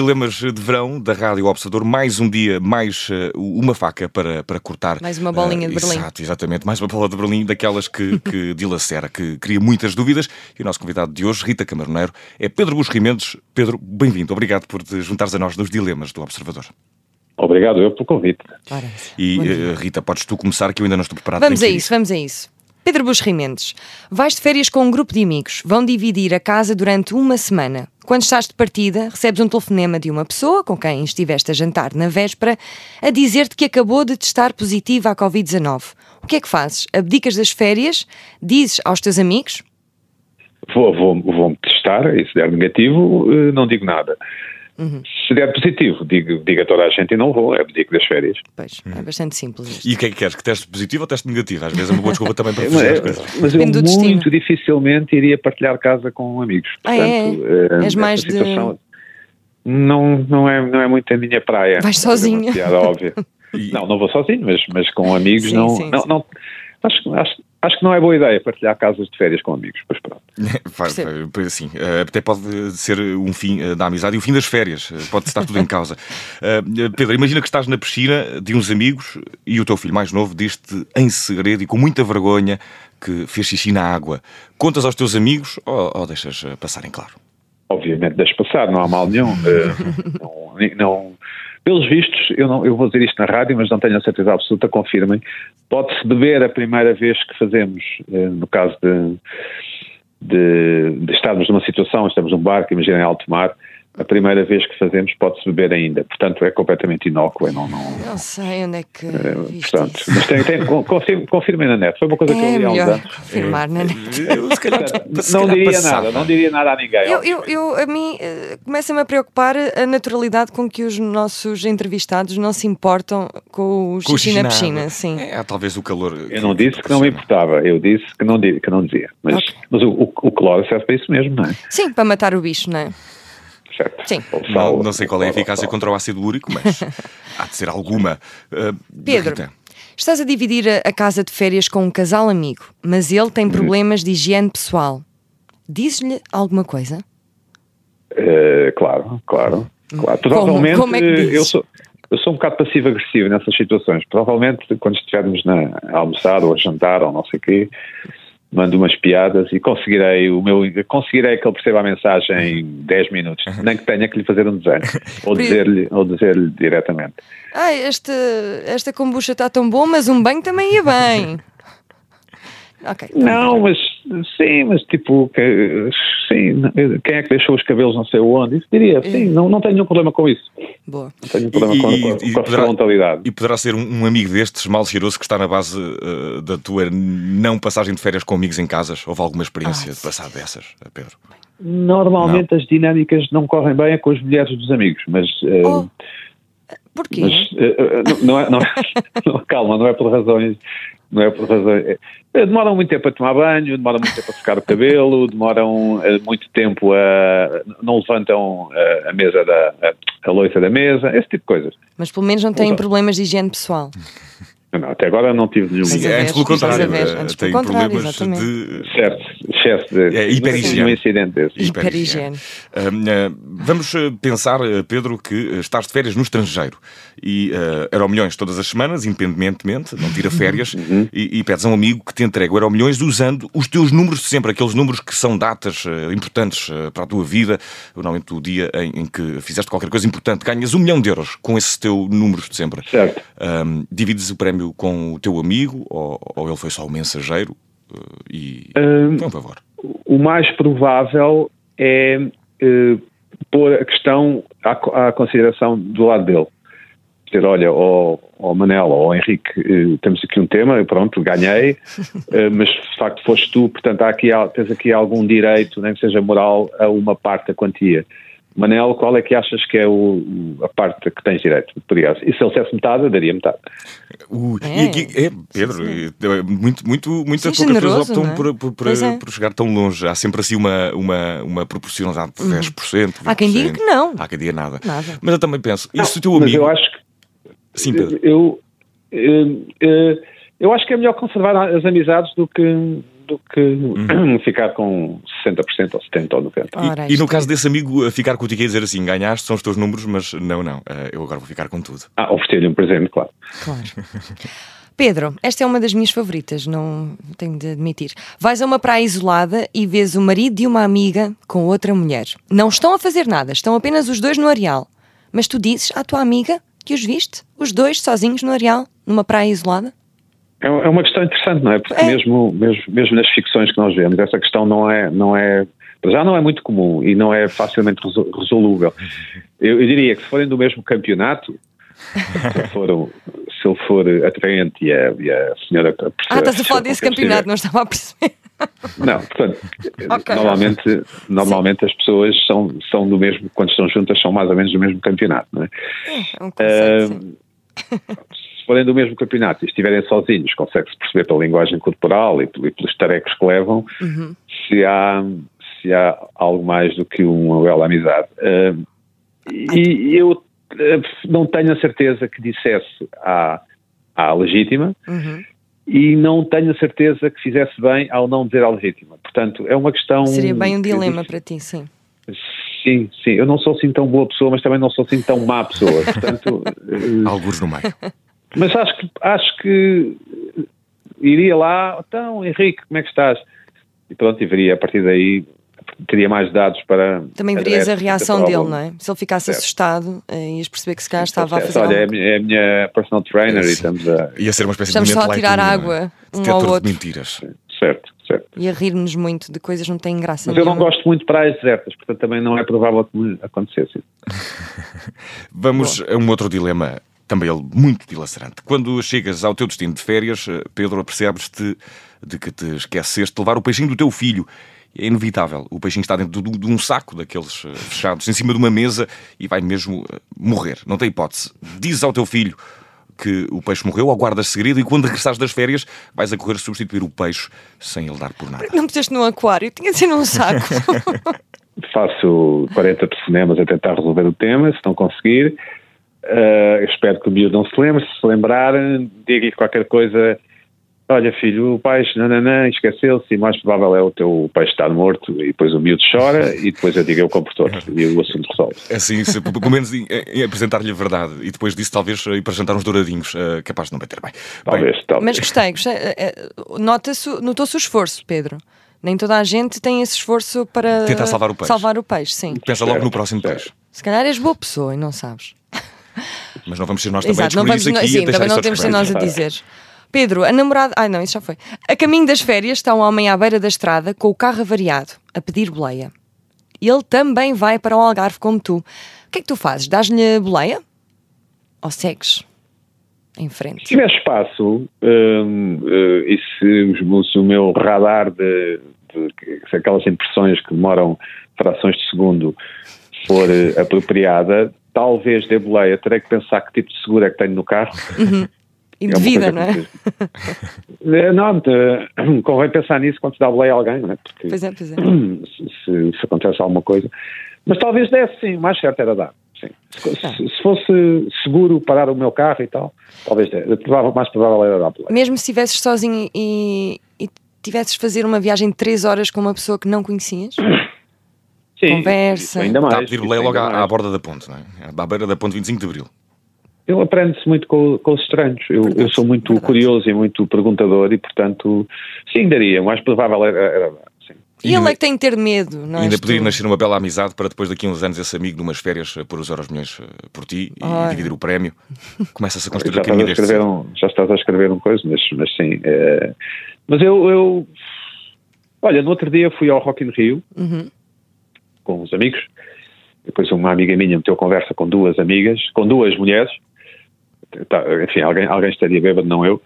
dilemas de verão da Rádio Observador. Mais um dia, mais uh, uma faca para, para cortar. Mais uma bolinha uh, de Berlim. Exato, exatamente. Mais uma bola de Berlim, daquelas que, que dilacera, que cria muitas dúvidas. E o nosso convidado de hoje, Rita Camaroneiro, é Pedro Buxo Mendes. Pedro, bem-vindo. Obrigado por te juntares a nós nos dilemas do Observador. Obrigado eu pelo convite. E uh, Rita, podes tu começar que eu ainda não estou preparado. Vamos a isso, vamos a isso. Pedro Buxo Mendes, vais de férias com um grupo de amigos, vão dividir a casa durante uma semana. Quando estás de partida, recebes um telefonema de uma pessoa com quem estiveste a jantar na véspera a dizer-te que acabou de testar positiva à Covid-19. O que é que fazes? Abdicas das férias? Dizes aos teus amigos? Vou, vou, vou-me testar e se der negativo, eh, não digo nada. Uhum. Se der positivo, digo, digo a toda a gente e não vou, é digo das férias. Pois, é bastante simples. Isto. E o que é que queres? Que teste positivo ou teste negativo? Às vezes é uma boa desculpa também para fugir mas, as coisas. Mas eu muito destino. dificilmente iria partilhar casa com amigos. Portanto, ah, é? És mais de... Não, não, é, não é muito a minha praia. Vais sozinho. É óbvia. e... Não, não vou sozinho, mas, mas com amigos sim, não, sim, não, sim. não, acho, acho, Acho que não é boa ideia partilhar casas de férias com amigos, pois pronto. Sim, eh, até pode ser um fim eh, da amizade e o fim das férias, eh, pode estar tudo em causa. Pedro, imagina que estás na piscina de uns amigos e o teu filho mais novo diz-te em segredo e com muita vergonha que fez xixi na água. Contas aos teus amigos ou, ou deixas passar em claro? Obviamente deixo passar, não há mal nenhum. não, não pelos vistos, eu, não, eu vou dizer isto na rádio, mas não tenho a certeza absoluta, confirmem, pode-se beber a primeira vez que fazemos, eh, no caso de, de, de estarmos numa situação, estamos num barco, imaginem alto mar, a primeira vez que fazemos pode-se beber ainda. Portanto, é completamente inócuo. Não, não, não sei onde é que. É, portanto, isso. mas tem, tem, confirme, confirme na net. Foi uma coisa é que eu li há uns anos. confirmar na net. Eu, se calhar, se não calhar diria passava. nada, não diria nada a ninguém. Eu, eu, eu a mim, uh, começa-me a preocupar a naturalidade com que os nossos entrevistados não se importam com o xixi na piscina. Sim. É, talvez o calor. Eu não disse que não me importava, eu disse que não, que não dizia. Mas, okay. mas o, o, o cloro serve para isso mesmo, não é? Sim, para matar o bicho, não é? Certo? Sim. Não, não sei qual é a eficácia contra o ácido úrico, mas há de ser alguma. Uh, Pedro. Rita. Estás a dividir a casa de férias com um casal amigo, mas ele tem problemas de higiene pessoal. Dizes-lhe alguma coisa? Uh, claro, claro. claro. Provavelmente como, como é que eu sou. Eu sou um bocado passivo-agressivo nessas situações. Provavelmente, quando estivermos na, a almoçar ou a jantar ou não sei o quê, mando umas piadas e conseguirei o meu conseguirei que ele perceba a mensagem em 10 minutos, nem que tenha que lhe fazer um desenho ou dizer-lhe ou dizer-lhe diretamente. Ah, esta esta kombucha está tão bom, mas um banho também ia bem. Okay, tá não, mas sim, mas tipo, que, sim, quem é que deixou os cabelos não sei onde? Isso diria, sim, não, não tenho nenhum problema com isso. Boa. Não tenho problema e, com, e, com, e com a poderá, frontalidade. E poderá ser um, um, amigo destes mal cheiroso que está na base uh, da tua não passagem de férias com amigos em casas? Houve alguma experiência ah, de passar dessas, Pedro? Normalmente não. as dinâmicas não correm bem com as mulheres dos amigos, mas. Uh, oh. Porquê? Mas, uh, não, é, não, é, não, calma, não é por razões não é por razões. É, demoram muito tempo a tomar banho, demoram muito tempo a secar o cabelo, demoram eh, muito tempo a. não levantam a, eh, a mesa da. A, a loiça da mesa, esse tipo de coisas. Mas pelo menos não têm problemas de higiene pessoal. Não, até agora não tive nenhum. Sim, antes pelo contrário, antes tem problemas exatamente. de. Certo, excesso de. É, hiperhigiene. Um incidente desse. Hiperhigiene. Uh, vamos pensar, Pedro, que estás de férias no estrangeiro e uh, Euromilhões todas as semanas, independentemente, não tira férias, uhum. e, e, pedes a um amigo que te entregue o Euromilhões usando os teus números de sempre, aqueles números que são datas uh, importantes uh, para a tua vida, normalmente o dia em, em, que fizeste qualquer coisa importante, ganhas um milhão de euros com esse teu números de sempre. Certo. Um, divides o prémio com o teu amigo ou, ou ele foi só o mensageiro? E, um, por favor. O mais provável é pôr a questão à, à consideração do lado dele dizer, olha, ó oh, oh Manela, ó oh Henrique, eh, temos aqui um tema, pronto, ganhei, eh, mas de facto foste tu, portanto há aqui, tens aqui algum direito, nem que seja moral, a uma parte da quantia. Manel, qual é que achas que é o, a parte que tens direito? E se ele dissesse metade, eu daria metade. Uh, é. E aqui, é, Pedro, é, muito, muito, muitas poucas pessoas optam é? por, por, por, é. por, chegar tão longe. Há sempre assim uma, uma, uma proporcionalidade de 10%. 20%. Há quem diga que não. Há quem diga nada. nada. Mas eu também penso, e se o teu amigo. Mas eu acho que Sim, Pedro. Eu, eu, eu, eu acho que é melhor conservar as amizades do que, do que uhum. ficar com 60% ou 70% ou 90%. Ora, e, e, no caso desse amigo ficar com o ticket e dizer assim, ganhaste, são os teus números, mas não, não, eh, eu agora vou ficar com tudo. Ah, oferecer-lhe um presente, claro. Claro. Pedro, esta é uma das minhas favoritas, não tenho de admitir. Vais a uma praia isolada e vês o marido de uma amiga com outra mulher. Não estão a fazer nada, estão apenas os dois no areal. Mas tu dizes à tua amiga que os viste, os dois sozinhos no areal, numa praia isolada? É, é uma questão interessante, não é? Porque é. Mesmo, mesmo, mesmo nas ficções que nós vemos, essa questão não é, não é já não é muito comum e não é facilmente resolúvel. Eu, eu diria que se forem do mesmo campeonato, se, for, se ele for atraente e a, e a senhora. Ah, estás a falar desse campeonato, não estava a perceber. Não, portanto, okay. normalmente, normalmente as pessoas são, são do mesmo, quando estão juntas, são mais ou menos do mesmo campeonato, não é? É, um conceito, uh, se forem do mesmo campeonato e estiverem sozinhos, consegue-se perceber pela linguagem corporal e, pelos tarecos que levam uhum. se, há, se há algo mais do que uma bela amizade. Uh, e eu eh, não tenho a certeza que dissesse à, à legítima uhum. e não tenho a certeza que fizesse bem ao não dizer à legítima. Portanto, é uma questão. Seria bem um dilema para ti, sim. Sim, sim. Eu não sou assim tão boa pessoa, mas também não sou assim tão má pessoa. Portanto, Alguns no meio. Mas acho que, acho que iria lá, então, Henrique, como é que estás? E pronto, e veria a partir daí teria mais dados para. Também verias a reação dele, não é? Se ele ficasse certo. assustado, eh, ias perceber que se calhar estava a fazer. Olha, é a, minha, é a minha personal trainer e estamos a. Ia ser uma espécie estamos de só a tirar água um ao outro. de mentiras. Certo, certo. E a rir-nos muito de coisas que não têm graça. Mas eu não gosto muito de praias desertas, portanto também não é provável que me acontecesse. Vamos Bom. a um outro dilema também ele muito dilacerante. Quando chegas ao teu destino de férias, eh, Pedro, apercebes-te de que te esqueceste de levar o peixinho do teu filho é inevitável. O peixinho está dentro de um saco daqueles eh, fechados, em cima de uma mesa e vai mesmo eh, morrer. Não tem hipótese. Diz ao teu filho que o peixe morreu ou guardas segredo e quando regressares das férias vais a correr substituir o peixe sem ele dar por nada. Não puseste num aquário, tinha de ser num saco. Faço 40 cinemas a tentar resolver o tema, se não conseguir. Uh, espero que o miúdo não se lembre. Se se lembrar, diga-lhe qualquer coisa olha filho, o peixe, nananã, esqueceu-se e mais provável é o teu peixe estar morto e depois o miúdo chora e depois eu digo eu compro todo e o assunto resolve. É assim, se, pelo menos apresentar-lhe a verdade e depois disso talvez ir para jantar uns douradinhos, uh, capaz de não bater bem. Talvez, bem, talvez. Mas gostei, gostei uh, nota-se, notou-se o esforço, Pedro. Nem toda a gente tem esse esforço para tentar salvar o peixe. Salvar o peixe, sim. Pensa logo no próximo peixe. Se calhar és boa pessoa e não sabes. Mas não vamos ser nós também Exato, a não vamos, aqui sim, também não temos de ser nós a dizer. Pedro, a namorada. Ai não, isso já foi. A caminho das férias está um homem à beira da estrada com o carro avariado, a pedir boleia. Ele também vai para o Algarve como tu. O que é que tu fazes? Dás-lhe boleia? Ou segues? Em frente. Se tiver espaço hum, uh, e se, se, o meu radar de, se aquelas impressões que demoram frações de segundo for uh, apropriada, talvez dê boleia. Terei que pensar que tipo de seguro é que tenho no carro. Uhum. E de é vida, não é? é? Não, convém pensar nisso quando se dá boleia a alguém, não é? Porque pois é, pois é. Se, se, acontece alguma coisa. Mas talvez desse, sim, o mais certo era dar. Sim. Se, ah. se, fosse seguro parar o meu carro e tal, talvez desse. mais provável era dar boleia. Mesmo se estivesses sozinho e, e tivesses fazer uma viagem de 3 horas com uma pessoa que não conhecias? Sim, Conversa. Ainda mais. Está a pedir boleia logo à, à, borda da ponte, não é? À beira da ponte 25 de Abril ele aprende-se muito com, com, os estranhos. Eu, eu sou muito verdade. curioso e muito perguntador e, portanto, sim, daria. O mais provável era, era. E ele é que tem que ter medo, não é? Ainda poderia nascer uma bela amizade para depois daqui a uns anos esse amigo, numas férias, pôr os euros milhões eh, por ti e dividir o prémio. Começa-se a construir já a caminho deste. Um, já estás a escrever uma coisa, mas, mas sim. É... Mas eu, eu, Olha, no outro dia fui ao Rock in Rio uhum. Com uns amigos. Depois uma amiga minha meteu conversa com duas amigas, com duas mulheres, tá, enfim, alguém, alguém estaria bêbado, não eu,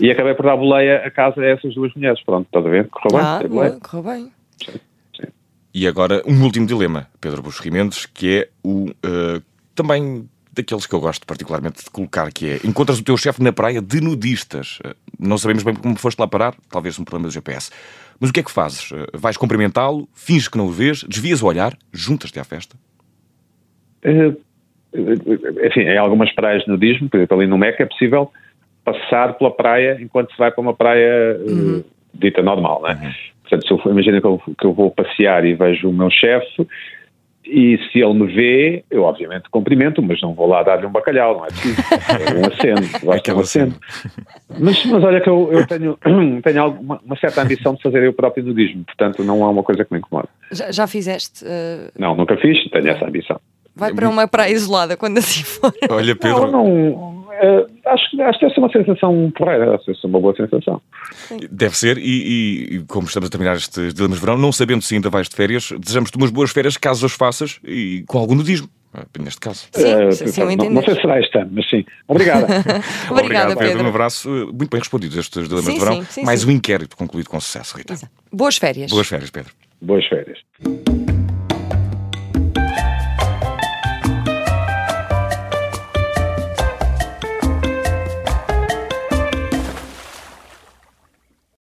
e acabei por dar boleia a casa a essas duas mulheres. Pronto, estás a ver? Correu ah, bem. Correu bem. Sim, sim. E agora, um último dilema, Pedro Buxo Rimendes, que é o uh, também daqueles que eu gosto particularmente de colocar, que é encontras o teu chefe na praia de nudistas. Não sabemos bem como foste lá parar, talvez um problema do GPS. Mas o que é que fazes? Uh, vais cumprimentá-lo, finges que não o vês, desvias o olhar, juntas-te à festa? Uh, enfim, em algumas praias de nudismo, por exemplo, ali no Meca é possível passar pela praia enquanto se vai para uma praia uhum. dita normal, né? Uhum. Portanto, se eu, imagina que eu, que eu vou passear e vejo o meu chefe e se ele me vê, eu obviamente cumprimento, mas não vou lá dar-lhe um bacalhau, não é preciso. É um aceno, gosto de um aceno. Mas, mas olha que eu, eu tenho, tenho alguma, uma certa ambição de fazer eu próprio nudismo, portanto não é uma coisa que me incomoda. Já, já fizeste? Uh... Não, nunca fiz, tenho essa ambição. Vai para uma praia isolada quando assim for. Olha, Pedro. Não, não uh, acho, acho que deve ser uma sensação porreira, deve ser uma boa sensação. Deve ser, e, e, como estamos a terminar estes dilemas de verão, não sabendo se ainda vais de férias, desejamos-te umas boas férias caso as faças e com algum nudismo. Ah, neste caso. Sim, uh, sim, sim não, não, sei se será este ano, mas sim. Obrigada. Obrigada, Pedro. Pedro. Um abraço. Muito bem respondidos estes dilemas sim, de verão. Mais um inquérito concluído com sucesso, Rita. Exato. Boas férias. Boas férias, Pedro. Boas férias.